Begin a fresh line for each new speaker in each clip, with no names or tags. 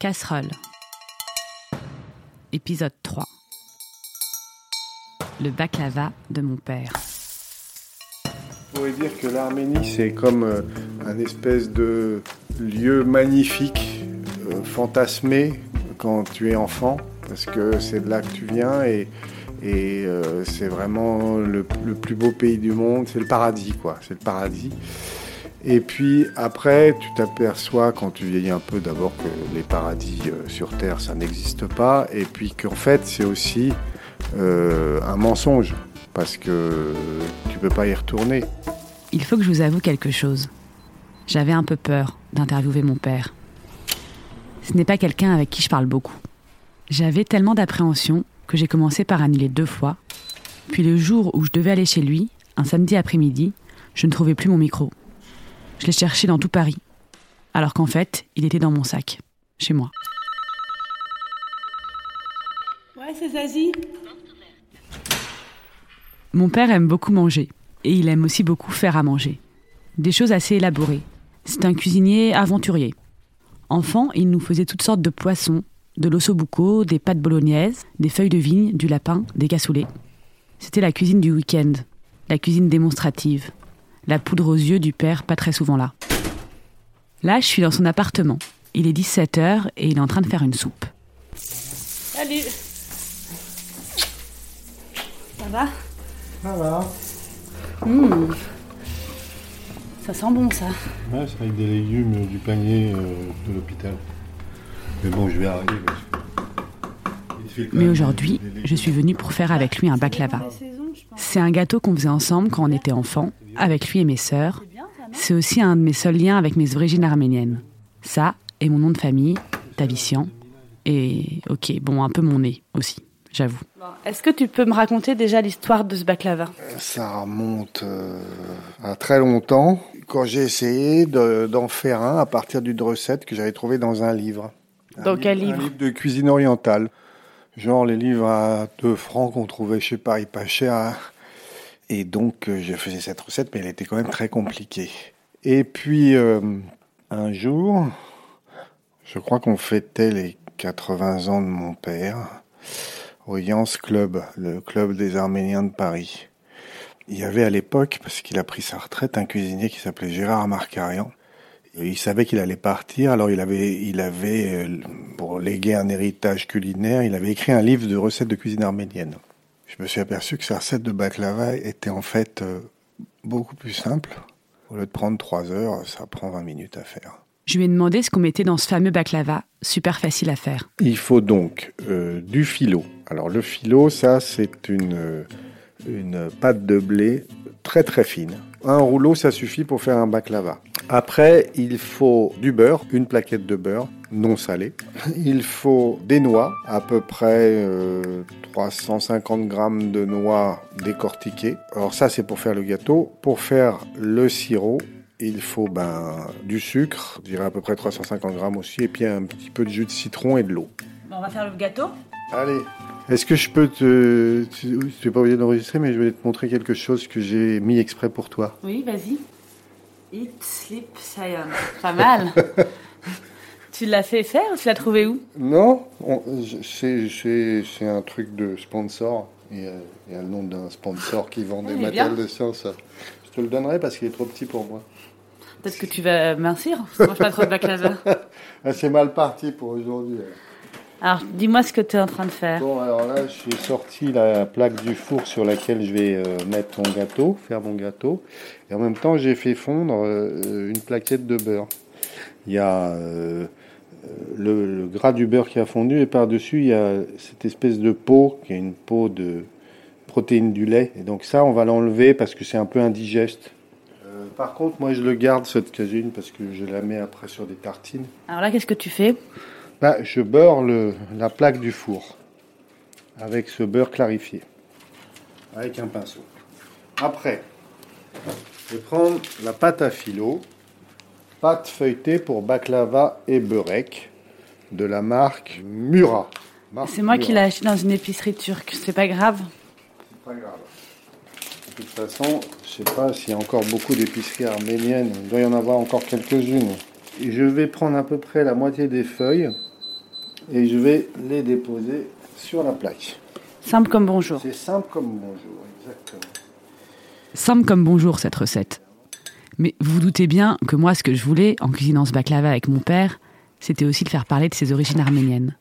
Casserole. Épisode 3. Le baklava de mon père.
On pourrait dire que l'Arménie, c'est comme euh, un espèce de lieu magnifique, euh, fantasmé quand tu es enfant, parce que c'est de là que tu viens et, euh, c'est vraiment le plus beau pays du monde, c'est le paradis, quoi, c'est le paradis. Et puis après, tu t'aperçois quand tu vieillis un peu d'abord que les paradis euh, sur Terre, ça n'existe pas, et puis qu'en fait, c'est aussi euh, un mensonge, parce que tu peux pas y retourner.
Il faut que je vous avoue quelque chose. J'avais un peu peur d'interviewer mon père. Ce n'est pas quelqu'un avec qui je parle beaucoup. J'avais tellement d'appréhension que j'ai commencé par annuler deux fois. Puis le jour où je devais aller chez lui, un samedi après-midi, je ne trouvais plus mon micro. Je l'ai cherché dans tout Paris. Alors qu'en fait, il était dans mon sac, chez moi.
Ouais, c'est Zazie.
Mon père aime beaucoup manger. Et il aime aussi beaucoup faire à manger. Des choses assez élaborées. C'est un cuisinier aventurier. Enfant, il nous faisait toutes sortes de poissons, de l'ossobuco, des pâtes bolognaises, des feuilles de vigne, du lapin, des cassoulets. C'était la cuisine du week-end, la cuisine démonstrative, la poudre aux yeux du père pas très souvent là. Là, je suis dans son appartement. Il est 17h et il est en train de faire une soupe.
Salut. Ça va?
Ça va
Mmh. Ça sent bon ça.
Ouais, c'est avec des légumes du panier euh, de l'hôpital. Mais bon, je vais arriver. parce que-
Mais aujourd'hui, je suis venue pour faire avec lui un baklava. C'est un gâteau qu'on faisait ensemble quand on était enfant, avec lui et mes sœurs.
C'est
aussi un de mes seuls liens avec mes origines arméniennes. Ça, et mon nom de famille, Tavissian. Et, ok, bon, un peu mon nez aussi, j'avoue.
Est-ce que tu peux me raconter déjà l'histoire de ce baklava?
Ça remonte euh, à très longtemps. Quand j'ai essayé de- d'en faire un à partir d'une recette que j'avais trouvée dans un livre. Un
Dans quel
Un
livre
livre de cuisine orientale. Genre les livres à 2 francs qu'on trouvait chez Paris pas cher. Et donc euh, je faisais cette recette, mais elle était quand même très compliquée. Et puis euh, un jour, je crois qu'on fêtait les 80 ans de mon père au Yance Club, le club des Arméniens de Paris. Il y avait à l'époque, parce qu'il a pris sa retraite, un cuisinier qui s'appelait Gérard Marcarian. Il savait qu'il allait partir, alors il avait, il avait, euh, pour léguer un héritage culinaire, il avait écrit un livre de recettes de cuisine arménienne. Je me suis aperçu que sa recette de baklava était en fait euh, beaucoup plus simple. Au lieu de prendre trois heures, ça prend 20 minutes à faire.
Je lui ai demandé ce qu'on mettait dans ce fameux baklava, super facile à faire.
Il faut donc euh, du phyllo. Alors le phyllo, ça c'est une, une pâte de blé très très fine. Un rouleau, ça suffit pour faire un baklava. Après, il faut du beurre, une plaquette de beurre non salé. Il faut des noix, à peu près euh, 350 grammes de noix décortiquées. Alors ça, c'est pour faire le gâteau. Pour faire le sirop, il faut ben, du sucre, je dirais à peu près 350 grammes aussi, et puis un petit peu de jus de citron et de l'eau.
On va faire le gâteau.
Allez. Est-ce que je peux te... Tu n'es pas obligé d'enregistrer, mais je vais te montrer quelque chose que j'ai mis exprès pour toi.
Oui, vas-y. Eat, sleep, Siam. Pas mal. tu l'as fait faire ou tu l'as trouvé où?
Non, c'est- un truc de sponsor. Il y a, il y a le nom d'un sponsor qui vend des matériels de science. Je te le donnerai parce qu'il est trop petit pour moi.
Peut-être que tu vas mincir. Je mange pas trop de baklava.
Ah, c'est mal parti pour aujourd'hui.
Alors, dis-moi ce que tu es en train de faire.
Bon, alors là, j'ai sorti la plaque du four sur laquelle je vais euh, mettre mon gâteau, faire mon gâteau. Et en même temps, j'ai fait fondre euh, une plaquette de beurre. Il y a euh, le, le gras du beurre qui a fondu et par-dessus, il y a cette espèce de peau qui est une peau de protéines du lait. Et donc ça, on va l'enlever parce que c'est un peu indigeste. Par contre, moi, je le garde, cette casine, parce que je la mets après sur des tartines.
Alors là, qu'est-ce que tu fais?
Bah, je beurre le, la plaque du four avec ce beurre clarifié, avec un pinceau. Après, je vais prendre la pâte à filo, pâte feuilletée pour baklava et beurek de la marque Murat.
C'est moi qui l'ai acheté dans une épicerie turque. C'est pas grave.
C'est pas grave. De toute façon, je sais pas s'il y a encore beaucoup d'épiceries arméniennes. Il doit y en avoir encore quelques-unes. Et je vais prendre à peu près la moitié des feuilles et je vais les déposer sur la plaque.
Simple comme bonjour.
C'est simple comme bonjour, exactement.
Simple comme bonjour cette recette. Mais vous vous doutez bien que moi, ce que je voulais en cuisinant ce baklava avec mon père, c'était aussi de faire parler de ses origines arméniennes.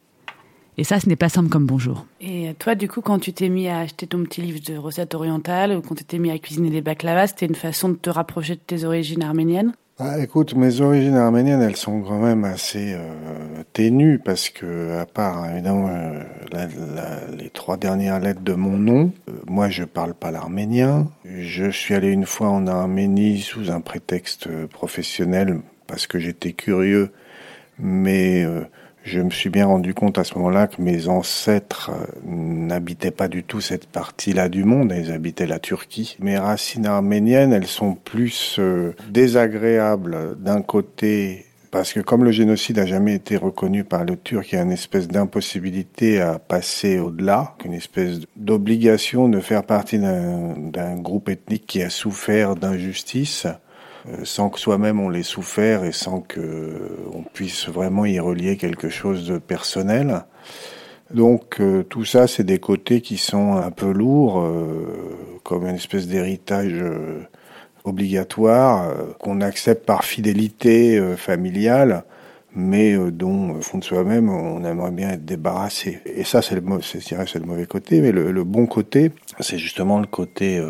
Et ça, ce n'est pas simple comme bonjour.
Et toi, du coup, quand tu t'es mis à acheter ton petit livre de recettes orientales ou quand tu t'es mis à cuisiner des baklavas, c'était une façon de te rapprocher de tes origines arméniennes?
Ah, écoute, mes origines arméniennes, elles sont quand même assez euh, ténues parce que, à part évidemment euh, les trois dernières lettres de mon nom, euh, moi je parle pas l'arménien. Je suis allé une fois en Arménie sous un prétexte professionnel parce que j'étais curieux, mais je me suis bien rendu compte à ce moment-là que mes ancêtres euh, n'habitaient pas du tout cette partie-là du monde, ils habitaient la Turquie. Mes racines arméniennes, elles sont plus euh, désagréables d'un côté parce que comme le génocide n'a jamais été reconnu par le Turc, il y a une espèce d'impossibilité à passer au-delà, une espèce d'obligation de faire partie d'un groupe ethnique qui a souffert d'injustice sans que soi-même on l'ait souffert et sans que euh, on puisse vraiment y relier quelque chose de personnel. Donc euh, tout ça, c'est des côtés qui sont un peu lourds, comme une espèce d'héritage obligatoire qu'on accepte par fidélité familiale, mais dont, au fond de soi-même, on aimerait bien être débarrassé. Et ça, c'est le, mauvais côté, mais le bon côté, c'est justement le côté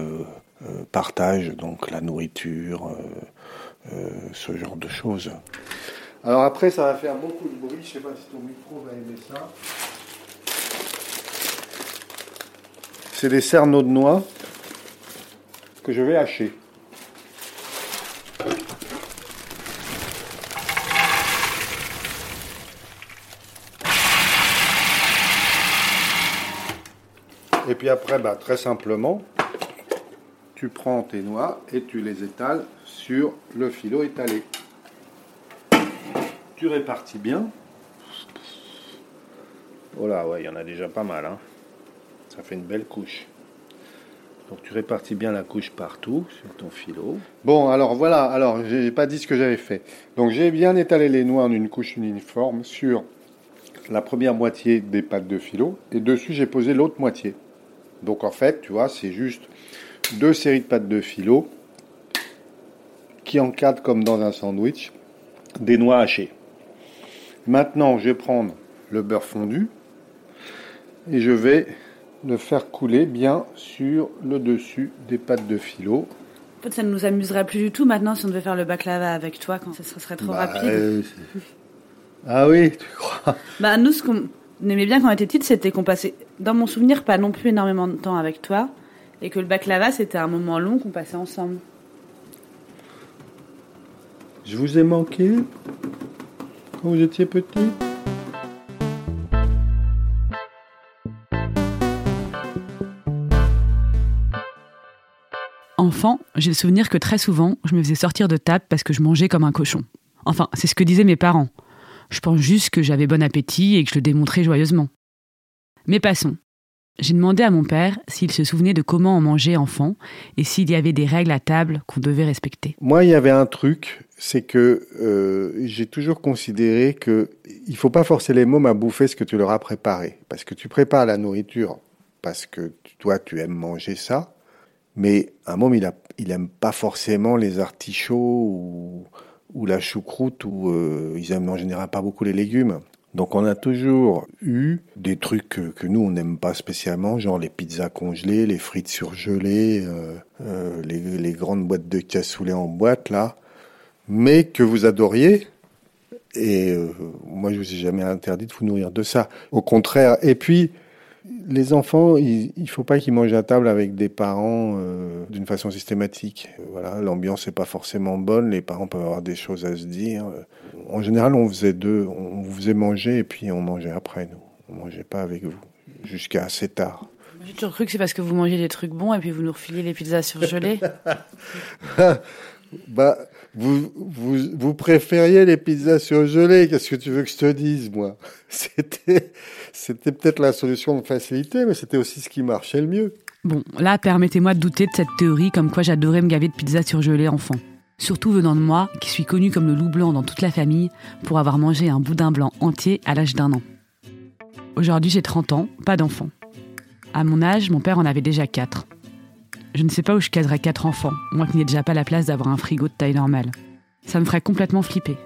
euh, partage, donc la nourriture, euh, euh, ce genre de choses. Alors après, ça va faire beaucoup de bruit. Je sais pas si ton micro va aimer ça. C'est des cerneaux de noix que je vais hacher. Et puis après, bah, très simplement, tu prends tes noix et tu les étales sur le filot étalé. Tu répartis bien. Voilà, ouais, il y en a déjà pas mal. Hein. Ça fait une belle couche. Donc tu répartis bien la couche partout sur ton filot. Bon, alors voilà, alors j'ai pas dit ce que j'avais fait. Donc j'ai bien étalé les noix en une couche uniforme sur la première moitié des pâtes de filot et dessus j'ai posé l'autre moitié. Donc en fait, tu vois, c'est juste deux séries de pâtes de filo qui encadrent comme dans un sandwich des noix hachées. Maintenant, je vais prendre le beurre fondu et je vais le faire couler bien sur le dessus des pâtes de filo.
En fait, ça ne nous amuserait plus du tout maintenant si on devait faire le baklava avec toi quand ça serait trop bah, rapide.
Euh, ah oui, tu crois
Bah nous, ce qu'on aimait bien quand on était petite, c'était qu'on passait, dans mon souvenir, pas non plus énormément de temps avec toi, et que le baklava, c'était un moment long qu'on passait ensemble.
Je vous ai manqué quand vous étiez petit
Enfant, j'ai le souvenir que très souvent, je me faisais sortir de table parce que je mangeais comme un cochon. Enfin, c'est ce que disaient mes parents. Je pense juste que j'avais bon appétit et que je le démontrais joyeusement. Mais passons. J'ai demandé à mon père s'il se souvenait de comment on mangeait enfant et s'il y avait des règles à table qu'on devait respecter.
Moi, il y avait un truc, c'est que euh, j'ai toujours considéré que il faut pas forcer les mômes à bouffer ce que tu leur as préparé, parce que tu prépares la nourriture parce que toi tu aimes manger ça, mais un môme il, a, il aime pas forcément les artichauts ou, la choucroute ou euh, ils aiment en général pas beaucoup les légumes. Donc on a toujours eu des trucs que, nous on n'aime pas spécialement, genre les pizzas congelées, les frites surgelées, euh, euh, les, grandes boîtes de cassoulet en boîte là, mais que vous adoriez. Et euh, moi je vous ai jamais interdit de vous nourrir de ça. Au contraire. Et puis les enfants, il, ne faut pas qu'ils mangent à table avec des parents euh, d'une façon systématique. Voilà, l'ambiance n'est pas forcément bonne, les parents peuvent avoir des choses à se dire. En général, on faisait deux, on vous faisait manger et puis on mangeait après nous. On mangeait pas avec vous jusqu'à assez tard.
J'ai toujours cru que c'est parce que vous mangez des trucs bons et puis vous nous refiliez les pizzas surgelées.
bah, vous, vous, préfériez les pizzas surgelées. Qu'est-ce que tu veux que je te dise, moi? C'était, peut-être la solution de facilité, mais c'était aussi ce qui marchait le mieux.
Bon, là, permettez-moi de douter de cette théorie comme quoi j'adorais me gaver de pizzas surgelées enfant. Surtout venant de moi, qui suis connu comme le loup blanc dans toute la famille, pour avoir mangé un boudin blanc entier à l'âge d'un an. Aujourd'hui, j'ai 30 ans, pas d'enfants. À mon âge, mon père en avait déjà 4. Je ne sais pas où je caserais 4 enfants, moi qui n'ai déjà pas la place d'avoir un frigo de taille normale. Ça me ferait complètement flipper.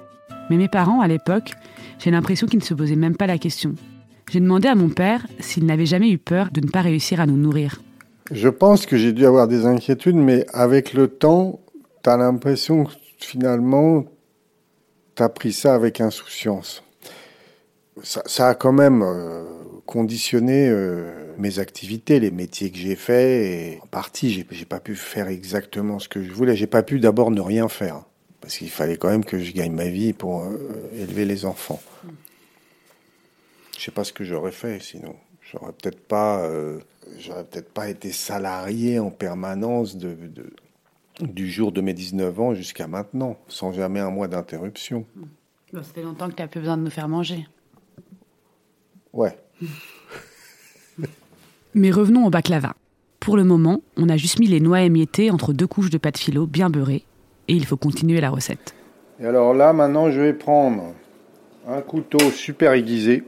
Mais mes parents, à l'époque, j'ai l'impression qu'ils ne se posaient même pas la question. J'ai demandé à mon père s'il n'avait jamais eu peur de ne pas réussir à nous nourrir.
Je pense que j'ai dû avoir des inquiétudes, mais avec le temps, tu as l'impression que finalement, tu as pris ça avec insouciance. Ça, a quand même euh, conditionné euh, mes activités, les métiers que j'ai faits. Et en partie, j'ai, j'ai pas pu faire exactement ce que je voulais. J'ai pas pu d'abord ne rien faire parce qu'il fallait quand même que je gagne ma vie pour euh, élever les enfants. Je sais pas ce que j'aurais fait sinon. J'aurais peut-être pas, euh, j'aurais peut-être pas été salarié en permanence de, du jour de mes 19 ans jusqu'à maintenant, sans jamais un mois d'interruption.
ça fait longtemps que tu n'as plus besoin de nous faire manger.
Ouais.
Mais revenons au baklava. Pour le moment, on a juste mis les noix émiettées entre deux couches de pâte philo bien beurrée et il faut continuer la recette.
Et alors là, maintenant, je vais prendre un couteau super aiguisé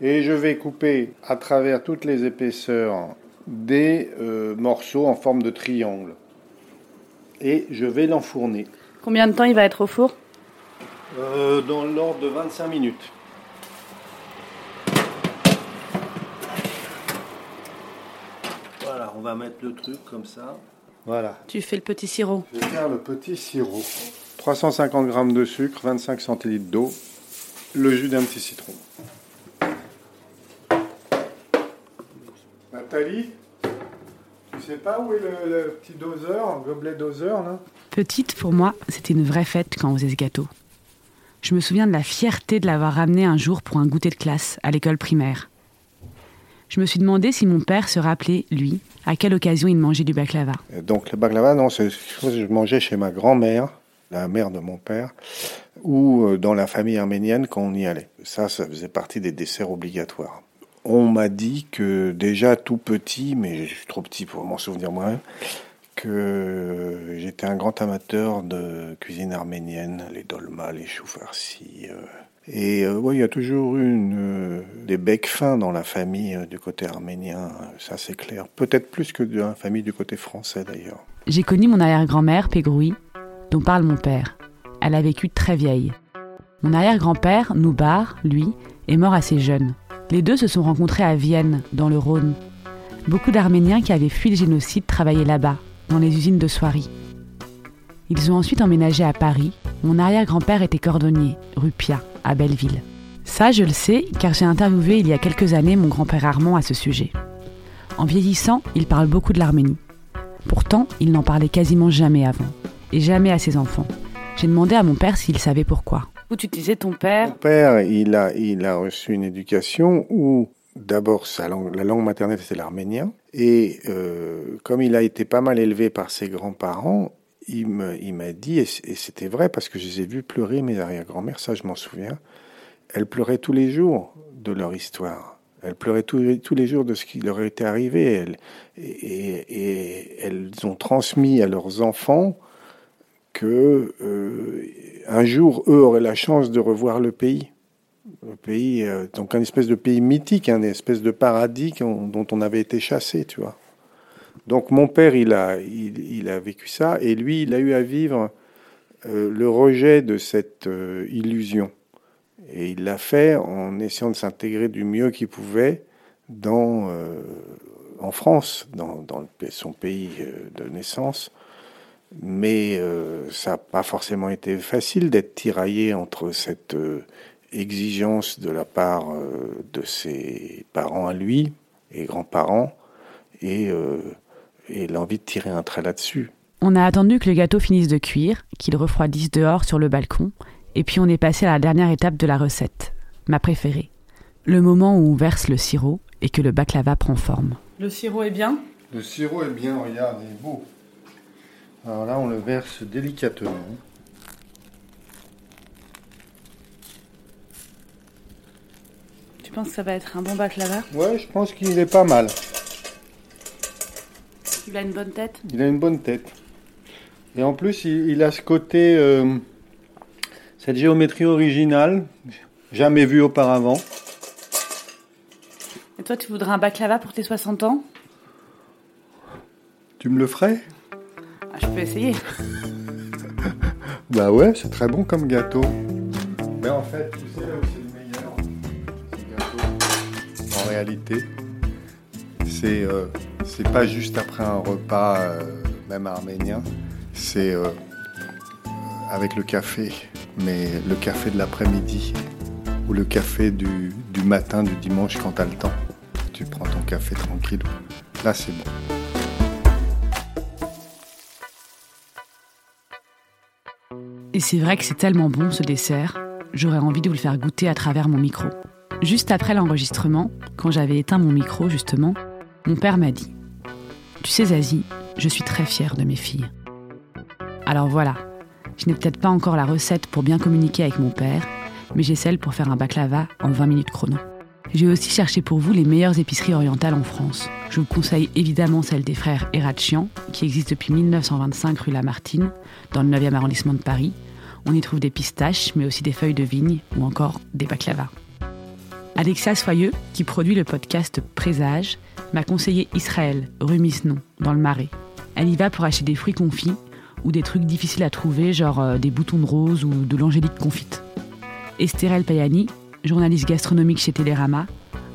et je vais couper à travers toutes les épaisseurs des euh, morceaux en forme de triangle. Et je vais l'enfourner.
Combien de temps il va être au four?
Euh, Dans l'ordre de 25 minutes. Voilà, on va mettre le truc comme ça. Voilà.
Tu fais le petit sirop.
Je vais faire le petit sirop. 350 g de sucre, 25 centilitres d'eau, le jus d'un petit citron. Nathalie, tu sais pas où est le, petit doseur, le gobelet doseur là?
Petite, pour moi, c'était une vraie fête quand on faisait ce gâteau. Je me souviens de la fierté de l'avoir ramené un jour pour un goûter de classe à l'école primaire. Je me suis demandé si mon père se rappelait, lui, à quelle occasion il mangeait du baklava?
Donc le baklava, non, c'est chose que je mangeais chez ma grand-mère, la mère de mon père, ou euh, dans la famille arménienne quand on y allait. Ça, ça faisait partie des desserts obligatoires. On m'a dit que déjà tout petit, mais je suis trop petit pour m'en souvenir moi-même, que j'étais un grand amateur de cuisine arménienne, les dolmas, les choux farcis, euh, et euh, il y a toujours eu euh, des becs fins dans la famille euh, du côté arménien, ça c'est clair. Peut-être plus que dans la famille du côté français d'ailleurs.
J'ai connu mon arrière-grand-mère, Pégroui, dont parle mon père. Elle a vécu très vieille. Mon arrière-grand-père, Noubar, lui, est mort assez jeune. Les deux se sont rencontrés à Vienne, dans le Rhône. Beaucoup d'Arméniens qui avaient fui le génocide travaillaient là-bas, dans les usines de soierie. Ils ont ensuite emménagé à Paris. Mon arrière-grand-père était cordonnier, rue Pia à Belleville. Ça, je le sais, car j'ai interviewé il y a quelques années mon grand-père Armand à ce sujet. En vieillissant, il parle beaucoup de l'Arménie. Pourtant, il n'en parlait quasiment jamais avant, et jamais à ses enfants. J'ai demandé à mon père s'il savait pourquoi.
Où tu disais ton père
Mon père, il a, il a reçu une éducation où d'abord sa langue, la langue maternelle c'est l'arménien, et euh, comme il a été pas mal élevé par ses grands-parents, il m'a dit, et c'était vrai parce que je les ai vus pleurer, mes arrière-grand-mères, ça je m'en souviens, elles pleuraient tous les jours de leur histoire. Elles pleuraient tous, les jours de ce qui leur était arrivé. et, elles ont transmis à leurs enfants que euh, un jour, eux auraient la chance de revoir le pays. Le pays, euh, donc un espèce de pays mythique, un espèce de paradis dont on avait été chassé, tu vois. Donc mon père, il a, il, a vécu ça, et lui, il a eu à vivre euh, le rejet de cette euh, illusion. Et il l'a fait en essayant de s'intégrer du mieux qu'il pouvait dans, euh, en France, dans, son pays de naissance. Mais ça n'a pas forcément été facile d'être tiraillé entre cette exigence de la part de ses parents à lui et grands-parents et et l'envie de tirer un trait là-dessus.
On a attendu que le gâteau finisse de cuire, qu'il refroidisse dehors sur le balcon, et puis on est passé à la dernière étape de la recette, ma préférée. Le moment où on verse le sirop et que le baklava prend forme.
Le sirop est bien?
Le sirop est bien, regarde, il est beau. Alors là, on le verse délicatement.
Tu penses que ça va être un bon baklava?
Ouais, je pense qu'il est pas mal.
Il a une bonne tête
Il a une bonne tête. Et en plus, il, a ce côté, euh, cette géométrie originale, jamais vue auparavant.
Et toi, tu voudrais un baklava pour tes 60 ans?
Tu me le ferais?
Ah, Je peux essayer.
bah ouais, c'est très bon comme gâteau. Mais en fait, tu sais là où c'est le meilleur, ce gâteau, en réalité, c'est euh, c'est pas juste après un repas, euh, même arménien, c'est euh, avec le café, mais le café de l'après-midi ou le café du, du matin du dimanche quand t'as le temps. Tu prends ton café tranquille. Là, c'est bon.
Et c'est vrai que c'est tellement bon ce dessert, j'aurais envie de vous le faire goûter à travers mon micro. Juste après l'enregistrement, quand j'avais éteint mon micro justement, mon père m'a dit Tu sais, Zazie, je suis très fière de mes filles. Alors voilà, je n'ai peut-être pas encore la recette pour bien communiquer avec mon père, mais j'ai celle pour faire un baklava en 20 minutes chrono. J'ai aussi cherché pour vous les meilleures épiceries orientales en France. Je vous conseille évidemment celle des frères Erachian, qui existe depuis 1925 rue Lamartine, dans le 9e arrondissement de Paris. On y trouve des pistaches, mais aussi des feuilles de vigne ou encore des baklavas. Alexia Soyeux, qui produit le podcast Présage, m'a conseillé Israël, rue Misnon, dans le Marais. Elle y va pour acheter des fruits confits ou des trucs difficiles à trouver, genre euh, des boutons de rose ou de l'angélique confite. Estérel Payani, journaliste gastronomique chez Télérama,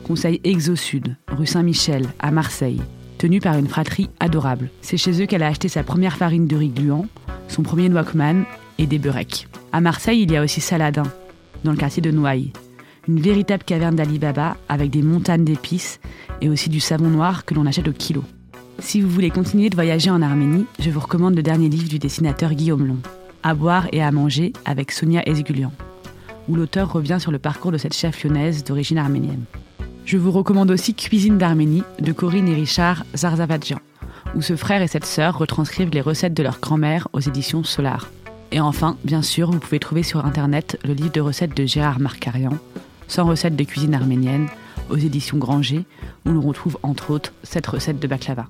conseille Exo Sud, rue Saint-Michel, à Marseille, tenue par une fratrie adorable. C'est chez eux qu'elle a acheté sa première farine de riz gluant, son premier Noakman et des beurrecs. À Marseille, il y a aussi Saladin, dans le quartier de Noailles, une véritable caverne d'Alibaba avec des montagnes d'épices et aussi du savon noir que l'on achète au kilo. Si vous voulez continuer de voyager en Arménie, je vous recommande le dernier livre du dessinateur Guillaume Long, À boire et à manger avec Sonia Esgulian, où l'auteur revient sur le parcours de cette chef lyonnaise d'origine arménienne. Je vous recommande aussi Cuisine d'Arménie de Corinne et Richard Zarzavadjian, où ce frère et cette sœur retranscrivent les recettes de leur grand-mère aux éditions Solar. Et enfin, bien sûr, vous pouvez trouver sur internet le livre de recettes de Gérard Marcarian, 100 recettes de cuisine arménienne, aux éditions Granger, où l'on retrouve entre autres cette recette de baklava.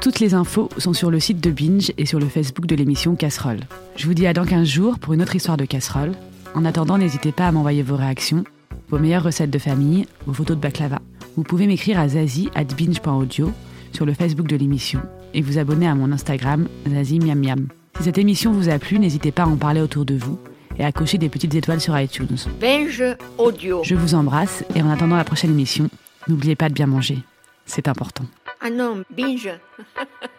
Toutes les infos sont sur le site de Binge et sur le Facebook de l'émission Casserole. Je vous dis à dans 15 jours pour une autre histoire de casserole. En attendant, n'hésitez pas à m'envoyer vos réactions, vos meilleures recettes de famille, vos photos de baklava. Vous pouvez m'écrire à zazie at binge.audio sur le Facebook de l'émission et vous abonner à mon Instagram zazie miam miam. Si cette émission vous a plu, n'hésitez pas à en parler autour de vous et à cocher des petites étoiles sur iTunes.
Binge Audio.
Je vous embrasse et en attendant la prochaine émission, n'oubliez pas de bien manger. C'est important.
Ah non, binge.